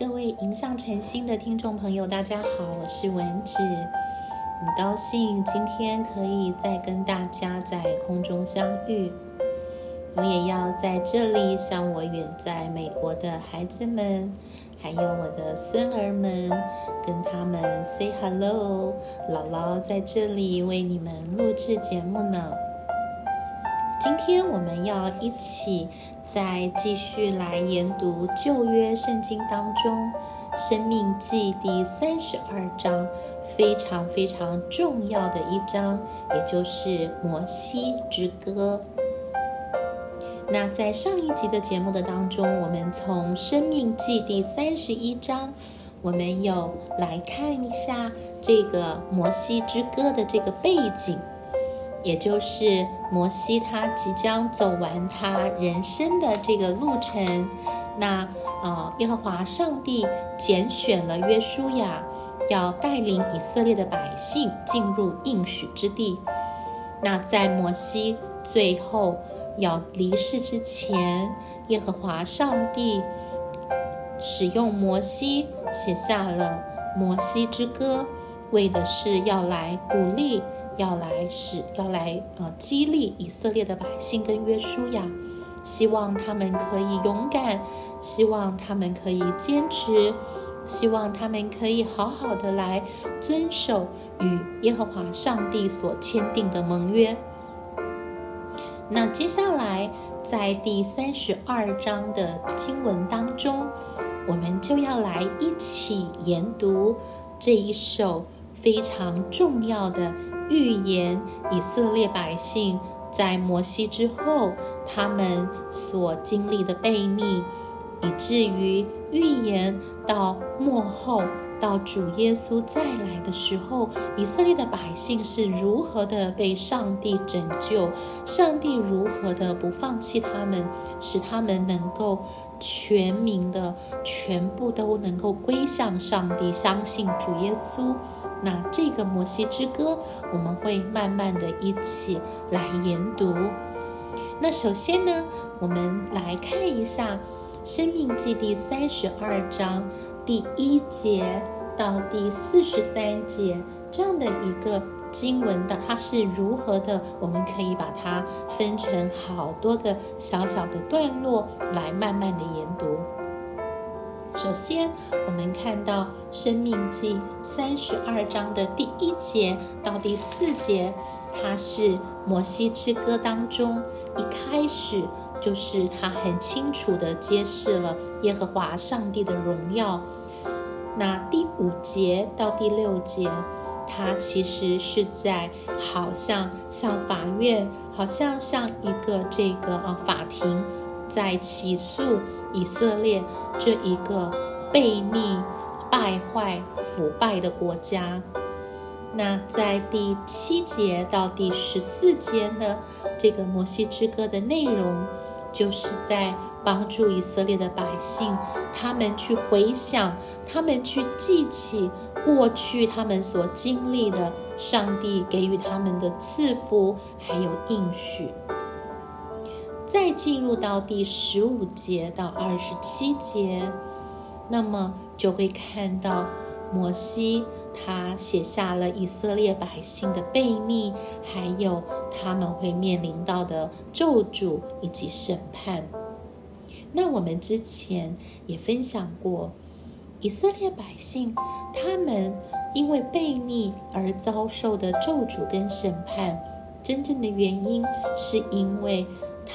各位迎向晨星的听众朋友，大家好，我是文芷，很高兴今天可以再跟大家在空中相遇。我也要在这里向我远在美国的孩子们，还有我的孙儿们，跟他们 say hello。姥姥在这里为你们录制节目呢。今天我们要一起再继续来研读旧约圣经当中《生命记》第三十二章，非常非常重要的一章，也就是摩西之歌。那在上一集的节目的当中，我们从《生命记》第三十一章，我们有来看一下这个摩西之歌的这个背景。也就是摩西，他即将走完他人生的这个路程。那呃，耶和华上帝拣选了约书亚，要带领以色列的百姓进入应许之地。那在摩西最后要离世之前，耶和华上帝使用摩西写下了摩西之歌，为的是要来鼓励。要来使，要来呃激励以色列的百姓跟约书亚，希望他们可以勇敢，希望他们可以坚持，希望他们可以好好的来遵守与耶和华上帝所签订的盟约。那接下来在第三十二章的经文当中，我们就要来一起研读这一首非常重要的。预言以色列百姓在摩西之后，他们所经历的悖逆，以至于预言到末后，到主耶稣再来的时候，以色列的百姓是如何的被上帝拯救，上帝如何的不放弃他们，使他们能够全民的全部都能够归向上帝，相信主耶稣。那这个摩西之歌，我们会慢慢的一起来研读。那首先呢，我们来看一下《生命记》第三十二章第一节到第四十三节这样的一个经文的，它是如何的？我们可以把它分成好多个小小的段落来慢慢的研读。首先，我们看到《生命记》三十二章的第一节到第四节，它是摩西之歌当中一开始就是他很清楚的揭示了耶和华上帝的荣耀。那第五节到第六节，它其实是在好像像法院，好像像一个这个啊法庭，在起诉。以色列这一个悖逆、败坏、腐败的国家，那在第七节到第十四节呢，这个摩西之歌的内容，就是在帮助以色列的百姓，他们去回想，他们去记起过去他们所经历的，上帝给予他们的赐福，还有应许。再进入到第十五节到二十七节，那么就会看到摩西他写下了以色列百姓的悖逆，还有他们会面临到的咒诅以及审判。那我们之前也分享过，以色列百姓他们因为悖逆而遭受的咒诅跟审判，真正的原因是因为。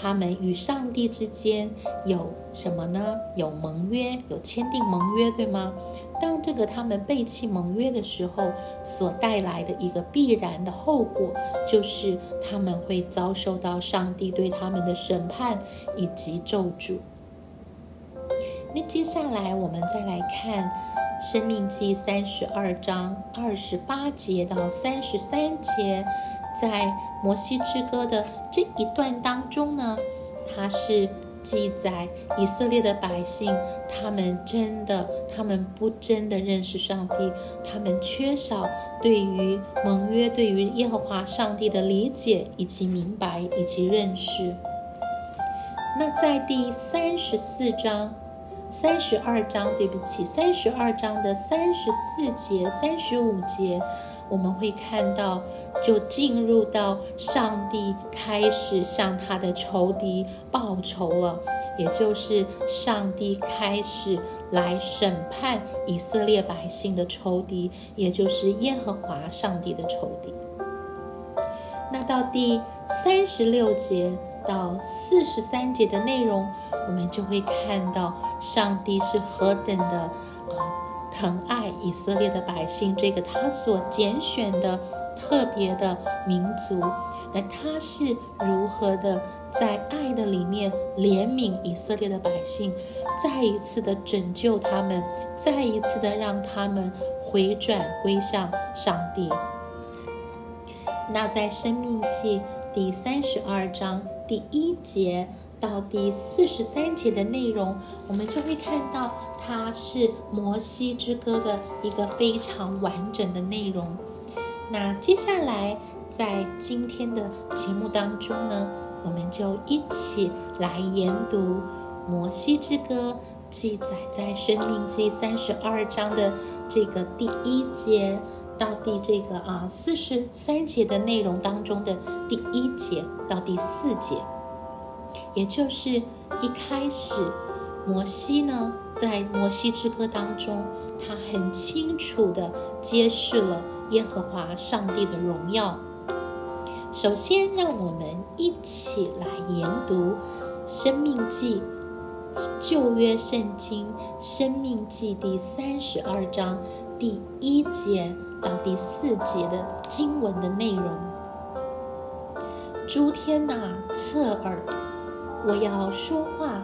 他们与上帝之间有什么呢？有盟约，有签订盟约，对吗？当这个他们背弃盟约的时候，所带来的一个必然的后果，就是他们会遭受到上帝对他们的审判以及咒诅。那接下来我们再来看《生命记》三十二章二十八节到三十三节。在摩西之歌的这一段当中呢，它是记载以色列的百姓，他们真的，他们不真的认识上帝，他们缺少对于盟约、对于耶和华上帝的理解以及明白以及认识。那在第三十四章三十二章，对不起，三十二章的三十四节、三十五节，我们会看到，就进入到上帝开始向他的仇敌报仇了，也就是上帝开始来审判以色列百姓的仇敌，也就是耶和华上帝的仇敌。那到第三十六节。到四十三节的内容，我们就会看到上帝是何等的啊疼爱以色列的百姓，这个他所拣选的特别的民族，那他是如何的在爱的里面怜悯以色列的百姓，再一次的拯救他们，再一次的让他们回转归向上帝。那在生命记第三十二章。第一节到第四十三节的内容，我们就会看到它是摩西之歌的一个非常完整的内容。那接下来在今天的节目当中呢，我们就一起来研读摩西之歌记载在生命记三十二章的这个第一节到第这个啊四十三节的内容当中的。第一节到第四节，也就是一开始，摩西呢在摩西之歌当中，他很清楚的揭示了耶和华上帝的荣耀。首先，让我们一起来研读《生命记》旧约圣经《生命记》第三十二章第一节到第四节的经文的内容。诸天呐，侧耳，我要说话。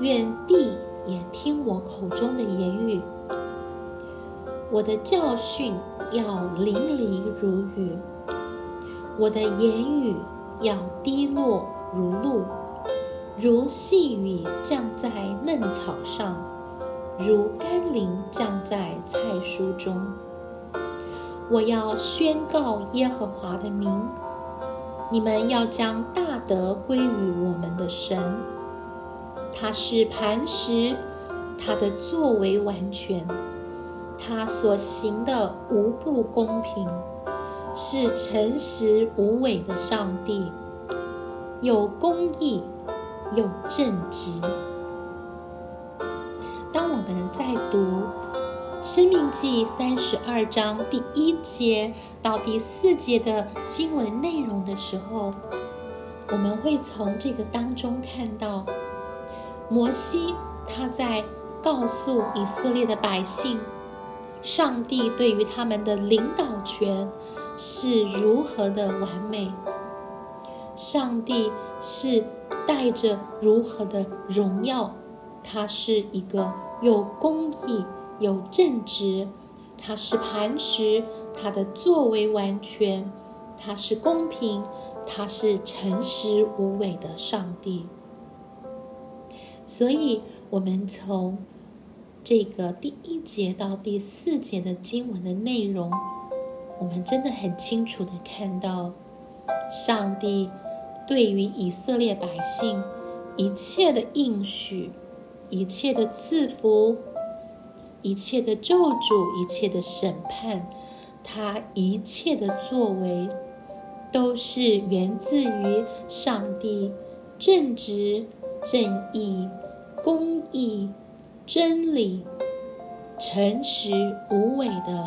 愿地也听我口中的言语。我的教训要淋漓如雨，我的言语要滴落如露，如细雨降在嫩草上，如甘霖降在菜蔬中。我要宣告耶和华的名。你们要将大德归于我们的神，他是磐石，他的作为完全，他所行的无不公平，是诚实无伪的上帝，有公义，有正直。当我们在读。生命记三十二章第一节到第四节的经文内容的时候，我们会从这个当中看到，摩西他在告诉以色列的百姓，上帝对于他们的领导权是如何的完美，上帝是带着如何的荣耀，他是一个有公义。有正直，他是磐石，他的作为完全，他是公平，他是诚实无伪的上帝。所以，我们从这个第一节到第四节的经文的内容，我们真的很清楚的看到，上帝对于以色列百姓一切的应许，一切的赐福。一切的咒诅，一切的审判，他一切的作为，都是源自于上帝正直、正义、公义、真理、诚实无伪的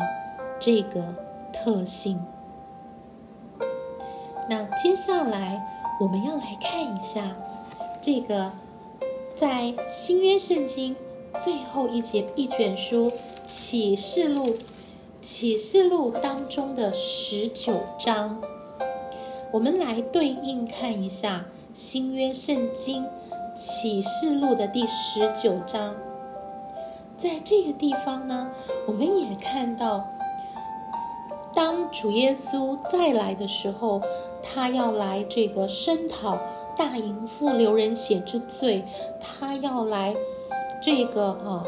这个特性。那接下来我们要来看一下这个在新约圣经。最后一节一卷书《启示录》，《启示录》当中的十九章，我们来对应看一下新约圣经《启示录》的第十九章。在这个地方呢，我们也看到，当主耶稣再来的时候，他要来这个声讨大淫妇流人血之罪，他要来。这个啊，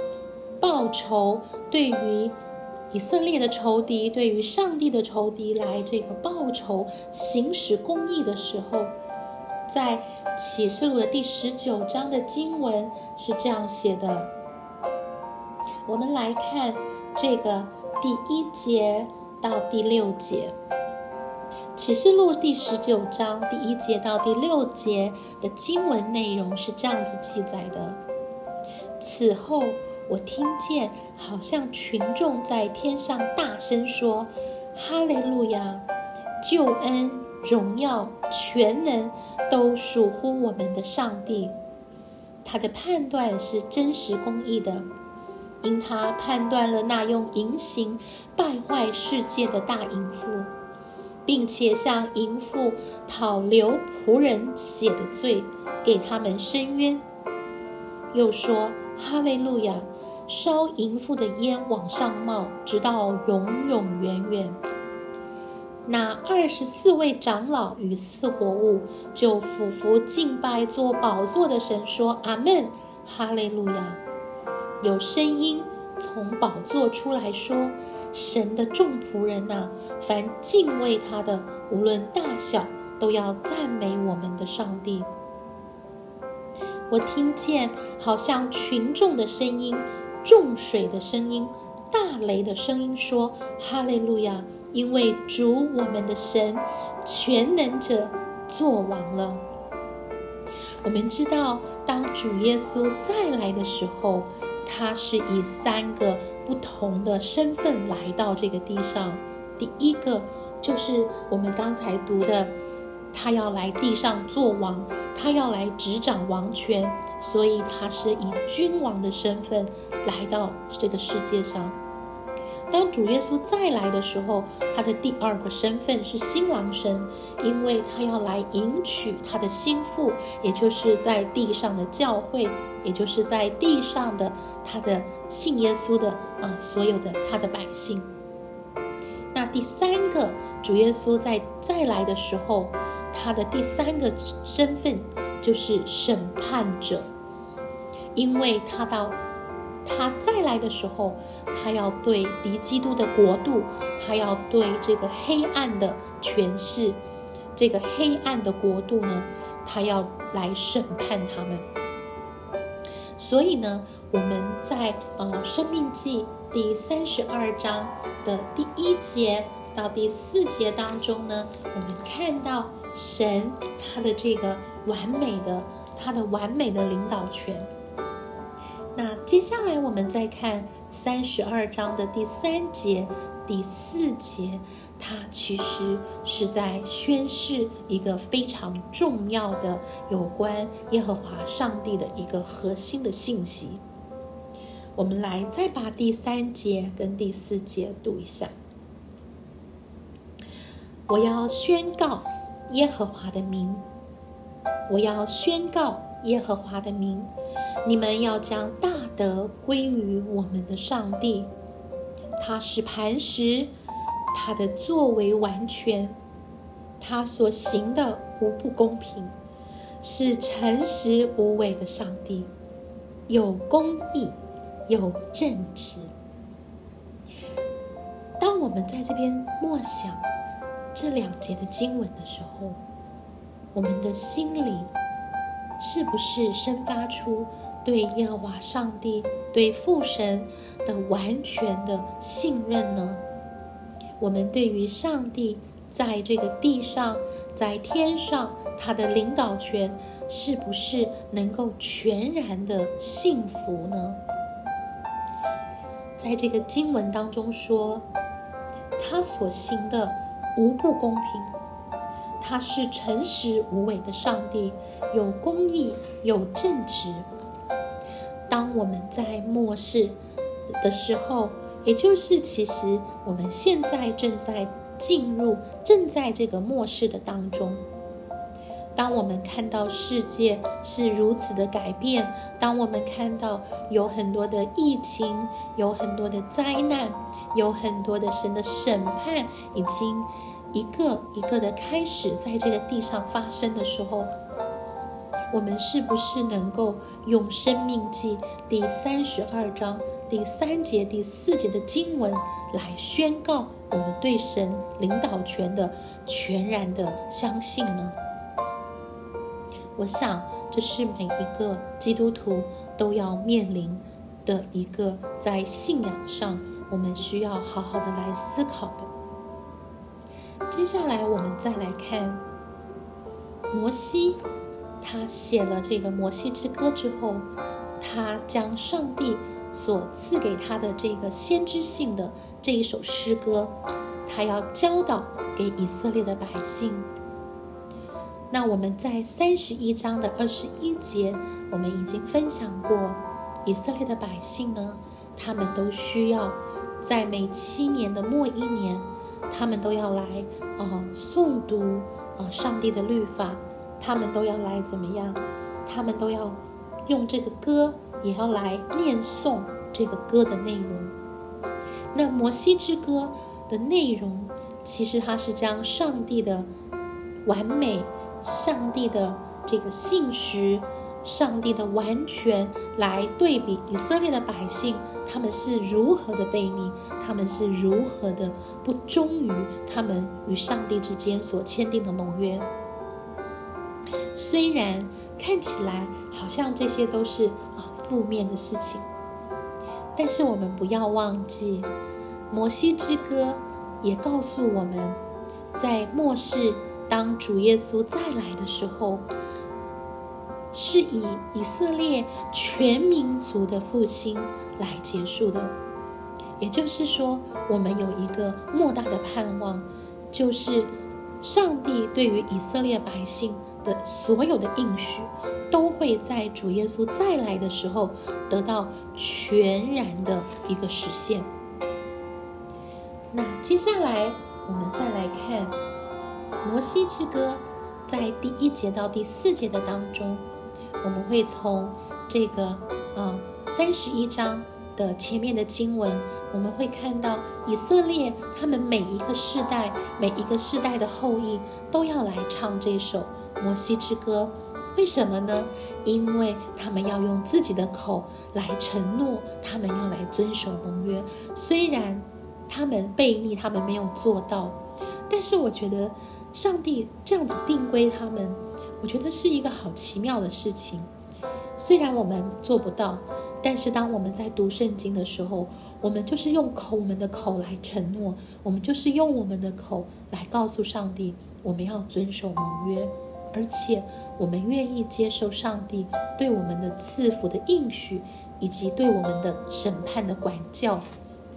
报仇对于以色列的仇敌，对于上帝的仇敌来这个报仇、行使公义的时候，在启示录的第十九章的经文是这样写的。我们来看这个第一节到第六节，启示录第十九章第一节到第六节的经文内容是这样子记载的。此后，我听见好像群众在天上大声说：“哈利路亚！救恩、荣耀、全能都属乎我们的上帝。他的判断是真实公义的。”因他判断了那用淫行败坏世界的大淫妇，并且向淫妇讨留仆人写的罪，给他们伸冤。又说：“哈利路亚！烧淫妇的烟往上冒，直到永永远远。”那二十四位长老与四活物就俯伏敬拜做宝座的神，说：“阿门！哈利路亚！”有声音从宝座出来说：“神的众仆人呐，凡敬畏他的，无论大小，都要赞美我们的上帝。”我听见好像群众的声音、众水的声音、大雷的声音，说：“哈利路亚！因为主我们的神，全能者作王了。”我们知道，当主耶稣再来的时候，他是以三个不同的身份来到这个地上。第一个就是我们刚才读的，他要来地上做王，他要来执掌王权，所以他是以君王的身份来到这个世界上。当主耶稣再来的时候，他的第二个身份是新郎神，因为他要来迎娶他的心腹，也就是在地上的教会，也就是在地上的。他的信耶稣的啊，所有的他的百姓。那第三个主耶稣在再来的时候，他的第三个身份就是审判者，因为他到他再来的时候，他要对敌基督的国度，他要对这个黑暗的权势，这个黑暗的国度呢，他要来审判他们。所以呢，我们在呃《生命记》第三十二章的第一节到第四节当中呢，我们看到神他的这个完美的、他的完美的领导权。接下来我们再看三十二章的第三节、第四节。它其实是在宣示一个非常重要的有关耶和华上帝的一个核心的信息。我们来再把第三节跟第四节读一下。我要宣告耶和华的名，我要宣告耶和华的名，你们要将大德归于我们的上帝，他是磐石。他的作为完全，他所行的无不公平，是诚实无伪的上帝，有公义，有正直。当我们在这边默想这两节的经文的时候，我们的心里是不是生发出对耶和华上帝、对父神的完全的信任呢？我们对于上帝在这个地上、在天上他的领导权，是不是能够全然的幸福呢？在这个经文当中说，他所行的无不公平，他是诚实无伪的上帝，有公义，有正直。当我们在末世的时候。也就是，其实我们现在正在进入，正在这个末世的当中。当我们看到世界是如此的改变，当我们看到有很多的疫情，有很多的灾难，有很多的神的审判，已经一个一个的开始在这个地上发生的时候，我们是不是能够用《生命记》第三十二章？第三节、第四节的经文来宣告我们对神领导权的全然的相信呢？我想这是每一个基督徒都要面临的一个在信仰上我们需要好好的来思考的。接下来我们再来看摩西，他写了这个《摩西之歌》之后，他将上帝所赐给他的这个先知性的这一首诗歌，他要教导给以色列的百姓。那我们在三十一章的二十一节，我们已经分享过，以色列的百姓呢，他们都需要在每七年的末一年，他们都要来啊诵读啊上帝的律法，他们都要来怎么样？他们都要用这个歌，也要来念诵这个歌的内容。那摩西之歌的内容，其实它是将上帝的完美。上帝的这个信实，上帝的完全来对比以色列的百姓，他们是如何的悖逆，他们是如何的不忠于他们与上帝之间所签订的盟约。虽然看起来好像这些都是啊负面的事情，但是我们不要忘记，摩西之歌也告诉我们，在末世。当主耶稣再来的时候，是以以色列全民族的复兴来结束的。也就是说，我们有一个莫大的盼望，就是上帝对于以色列百姓的所有的应许，都会在主耶稣再来的时候得到全然的一个实现。那接下来我们再来看。摩西之歌，在第一节到第四节的当中，我们会从这个啊三十一章的前面的经文，我们会看到以色列他们每一个世代、每一个世代的后裔都要来唱这首摩西之歌。为什么呢？因为他们要用自己的口来承诺，他们要来遵守盟约。虽然他们背逆，他们没有做到，但是我觉得。上帝这样子定规他们，我觉得是一个好奇妙的事情。虽然我们做不到，但是当我们在读圣经的时候，我们就是用口我们的口来承诺，我们就是用我们的口来告诉上帝，我们要遵守盟约，而且我们愿意接受上帝对我们的赐福的应许，以及对我们的审判的管教。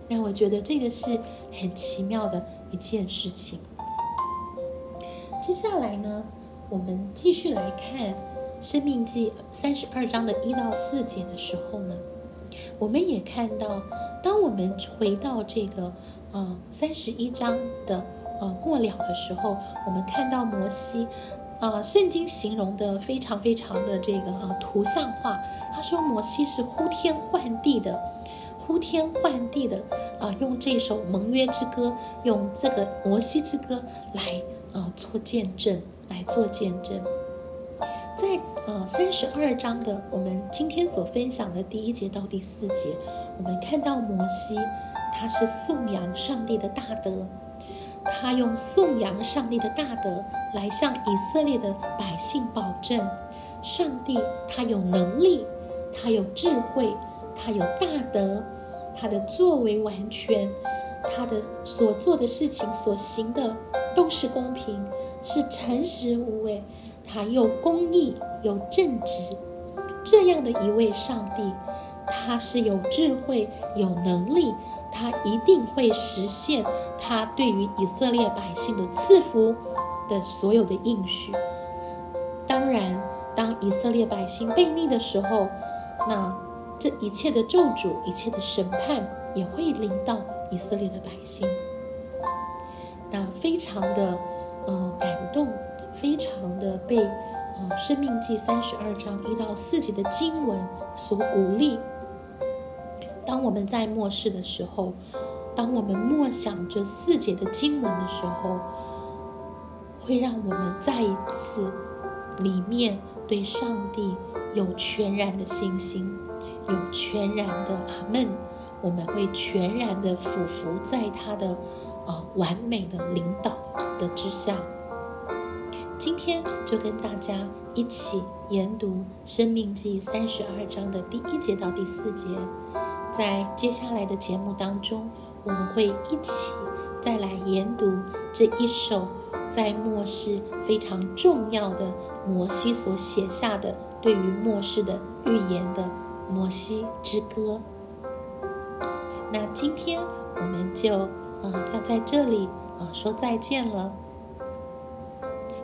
那我觉得这个是很奇妙的一件事情。接下来呢，我们继续来看《生命记》三十二章的一到四节的时候呢，我们也看到，当我们回到这个呃三十一章的呃末了的时候，我们看到摩西，啊，圣经形容的非常非常的这个啊图像化。他说摩西是呼天唤地的，呼天唤地的啊，用这首盟约之歌，用这个摩西之歌来。啊，做见证来做见证，在呃三十二章的我们今天所分享的第一节到第四节，我们看到摩西他是颂扬上帝的大德，他用颂扬上帝的大德来向以色列的百姓保证，上帝他有能力，他有智慧，他有大德，他的作为完全，他的所做的事情所行的。都是公平，是诚实无畏，他又公义又正直，这样的一位上帝，他是有智慧有能力，他一定会实现他对于以色列百姓的赐福的所有的应许。当然，当以色列百姓悖逆的时候，那这一切的咒诅、一切的审判也会临到以色列的百姓。那非常的，呃，感动，非常的被，呃，《生命记》三十二章一到四节的经文所鼓励。当我们在末世的时候，当我们默想这四节的经文的时候，会让我们再一次里面对上帝有全然的信心，有全然的阿门。我们会全然的俯伏在他的。啊，完美的领导的之下。今天就跟大家一起研读《生命记》三十二章的第一节到第四节。在接下来的节目当中，我们会一起再来研读这一首在末世非常重要的摩西所写下的对于末世的预言的《摩西之歌》。那今天我们就啊要在这里啊说再见了。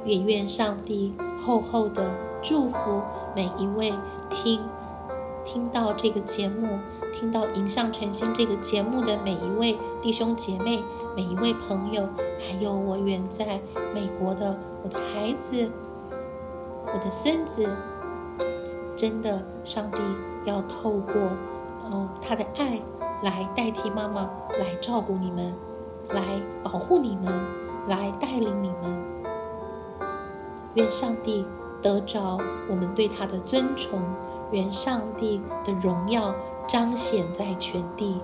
也愿上帝厚厚的祝福每一位听听到这个节目。听到《迎向晨星》这个节目的每一位弟兄姐妹、每一位朋友，还有我远在美国的我的孩子、我的孙子，真的，上帝要透过哦他的爱来代替妈妈，来照顾你们，来保护你们，来带领你们。愿上帝得着我们对他的尊崇，愿上帝的荣耀。彰显在全地。